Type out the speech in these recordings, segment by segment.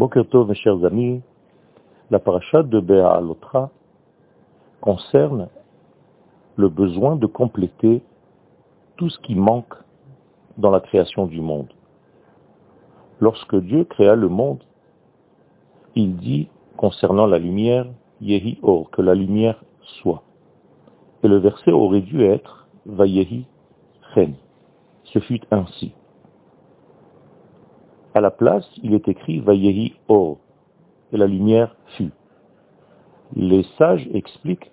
Bokertov, mes chers amis, la paracha de Béa-Alotra concerne le besoin de compléter tout ce qui manque dans la création du monde. Lorsque Dieu créa le monde, il dit concernant la lumière, Yehi Or, que la lumière soit. Et le verset aurait dû être Vayehi Chen. Ce fut ainsi. À la place, il est écrit Vayehi Or, et la lumière fut. Les sages expliquent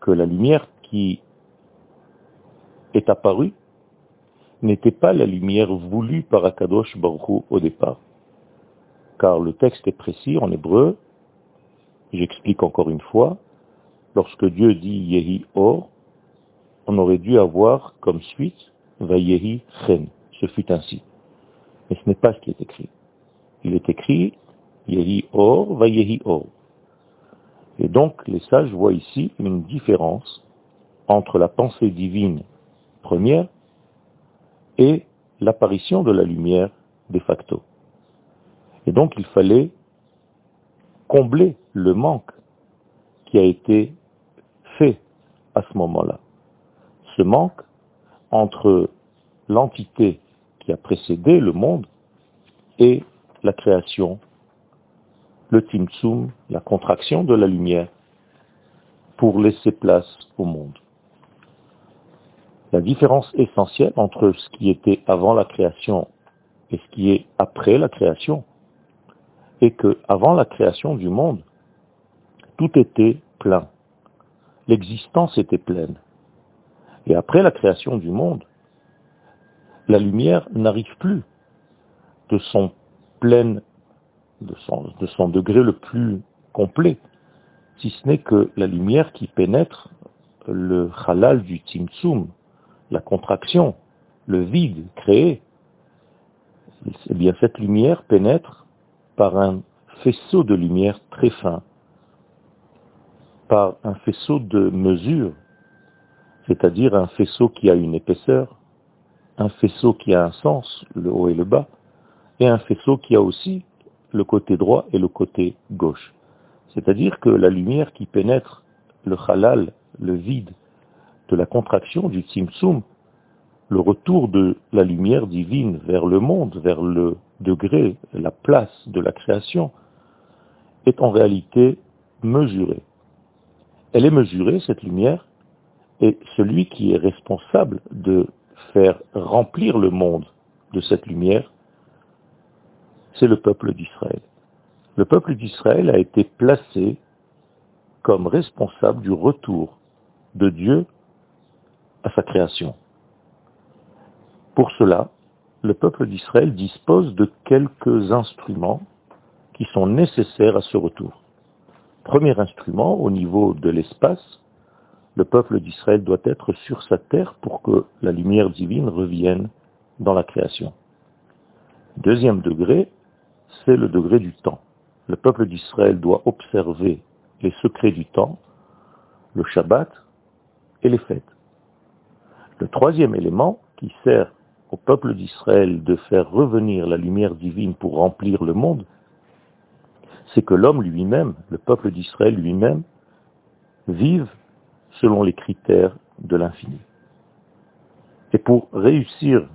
que la lumière qui est apparue n'était pas la lumière voulue par Akadosh Baruch au départ. Car le texte est précis en hébreu. J'explique encore une fois. Lorsque Dieu dit Yehi Or, on aurait dû avoir comme suite Vayehi Chen. Ce fut ainsi. Mais ce n'est pas ce qui est écrit. Il est écrit Yehi Or, va Yehi Or. Et donc les sages voient ici une différence entre la pensée divine première et l'apparition de la lumière de facto. Et donc il fallait combler le manque qui a été fait à ce moment-là. Ce manque entre l'entité qui a précédé le monde et la création, le timtsum, la contraction de la lumière, pour laisser place au monde. La différence essentielle entre ce qui était avant la création et ce qui est après la création est que avant la création du monde, tout était plein. L'existence était pleine. Et après la création du monde, la lumière n'arrive plus de son plein, de son, de son degré le plus complet, si ce n'est que la lumière qui pénètre le halal du timtsum, la contraction, le vide créé, eh bien cette lumière pénètre par un faisceau de lumière très fin, par un faisceau de mesure, c'est-à-dire un faisceau qui a une épaisseur, un faisceau qui a un sens, le haut et le bas, et un faisceau qui a aussi le côté droit et le côté gauche. C'est-à-dire que la lumière qui pénètre le halal, le vide, de la contraction du tzimtzum, le retour de la lumière divine vers le monde, vers le degré, la place de la création, est en réalité mesurée. Elle est mesurée, cette lumière, et celui qui est responsable de faire remplir le monde de cette lumière, c'est le peuple d'Israël. Le peuple d'Israël a été placé comme responsable du retour de Dieu à sa création. Pour cela, le peuple d'Israël dispose de quelques instruments qui sont nécessaires à ce retour. Premier instrument, au niveau de l'espace, le peuple d'Israël doit être sur sa terre pour que la lumière divine revienne dans la création. Deuxième degré, c'est le degré du temps. Le peuple d'Israël doit observer les secrets du temps, le Shabbat et les fêtes. Le troisième élément qui sert au peuple d'Israël de faire revenir la lumière divine pour remplir le monde, c'est que l'homme lui-même, le peuple d'Israël lui-même, vive selon les critères de l'infini. Et pour réussir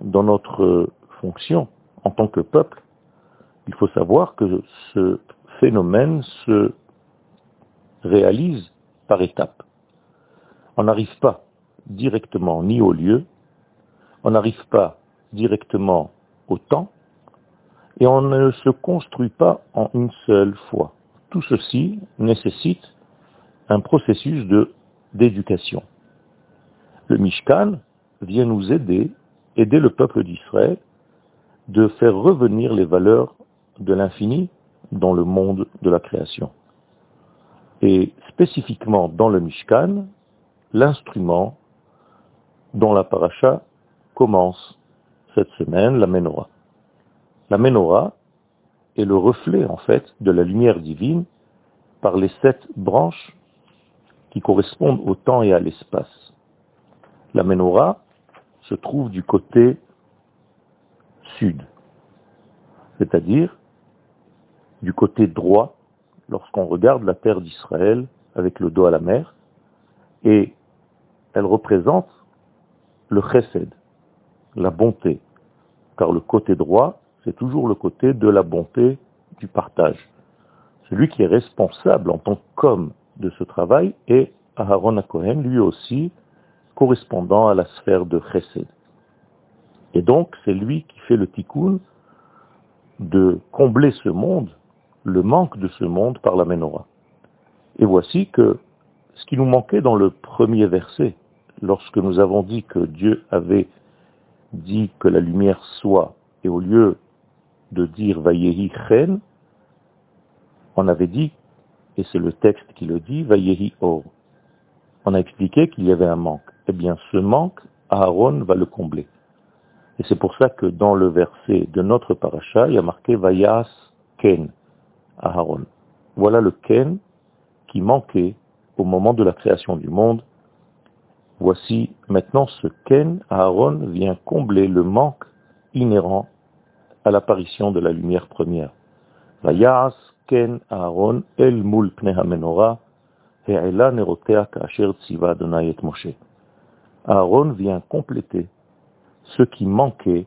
dans notre fonction en tant que peuple, il faut savoir que ce phénomène se réalise par étapes. On n'arrive pas directement ni au lieu, on n'arrive pas directement au temps, et on ne se construit pas en une seule fois. Tout ceci nécessite un processus de d'éducation. Le Mishkan vient nous aider, aider le peuple d'Israël, de faire revenir les valeurs de l'infini dans le monde de la création. Et spécifiquement dans le Mishkan, l'instrument dont la paracha commence cette semaine, la menorah. La menorah est le reflet en fait de la lumière divine par les sept branches qui correspondent au temps et à l'espace. La menorah se trouve du côté sud, c'est-à-dire du côté droit lorsqu'on regarde la terre d'Israël avec le dos à la mer, et elle représente le chesed, la bonté, car le côté droit, c'est toujours le côté de la bonté du partage. Celui qui est responsable en tant qu'homme de ce travail est Aharon Cohen, lui aussi correspondant à la sphère de Chesed. Et donc, c'est lui qui fait le tikkun de combler ce monde, le manque de ce monde par la menorah. Et voici que ce qui nous manquait dans le premier verset, lorsque nous avons dit que Dieu avait dit que la lumière soit, et au lieu de dire Vayehi Chen, on avait dit, et c'est le texte qui le dit, Vayehi Or. On a expliqué qu'il y avait un manque. Eh bien, ce manque, Aaron va le combler. Et c'est pour ça que dans le verset de notre paracha, il y a marqué Vayas Ken, Aaron. Voilà le Ken qui manquait au moment de la création du monde. Voici maintenant ce Ken, Aaron vient combler le manque inhérent à l'apparition de la lumière première. Vayas Aaron vient compléter ce qui manquait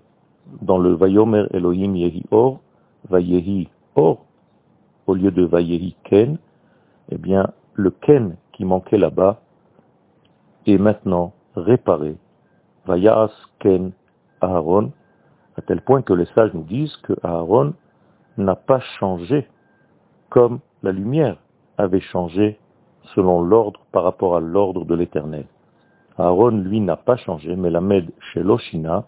dans le Vayomer Elohim Yehi Or, Vayehi Or, au lieu de Vayehi Ken, eh bien, le Ken qui manquait là-bas est maintenant réparé. Vayas Ken Aaron, à tel point que les sages nous disent que Aaron n'a pas changé comme la lumière avait changé selon l'ordre par rapport à l'ordre de l'éternel. Aaron, lui, n'a pas changé, mais la med chez Loshina,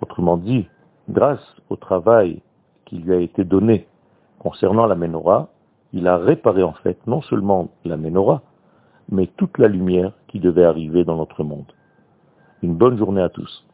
autrement dit, grâce au travail qui lui a été donné concernant la menorah, il a réparé en fait non seulement la menorah, mais toute la lumière qui devait arriver dans notre monde. Une bonne journée à tous.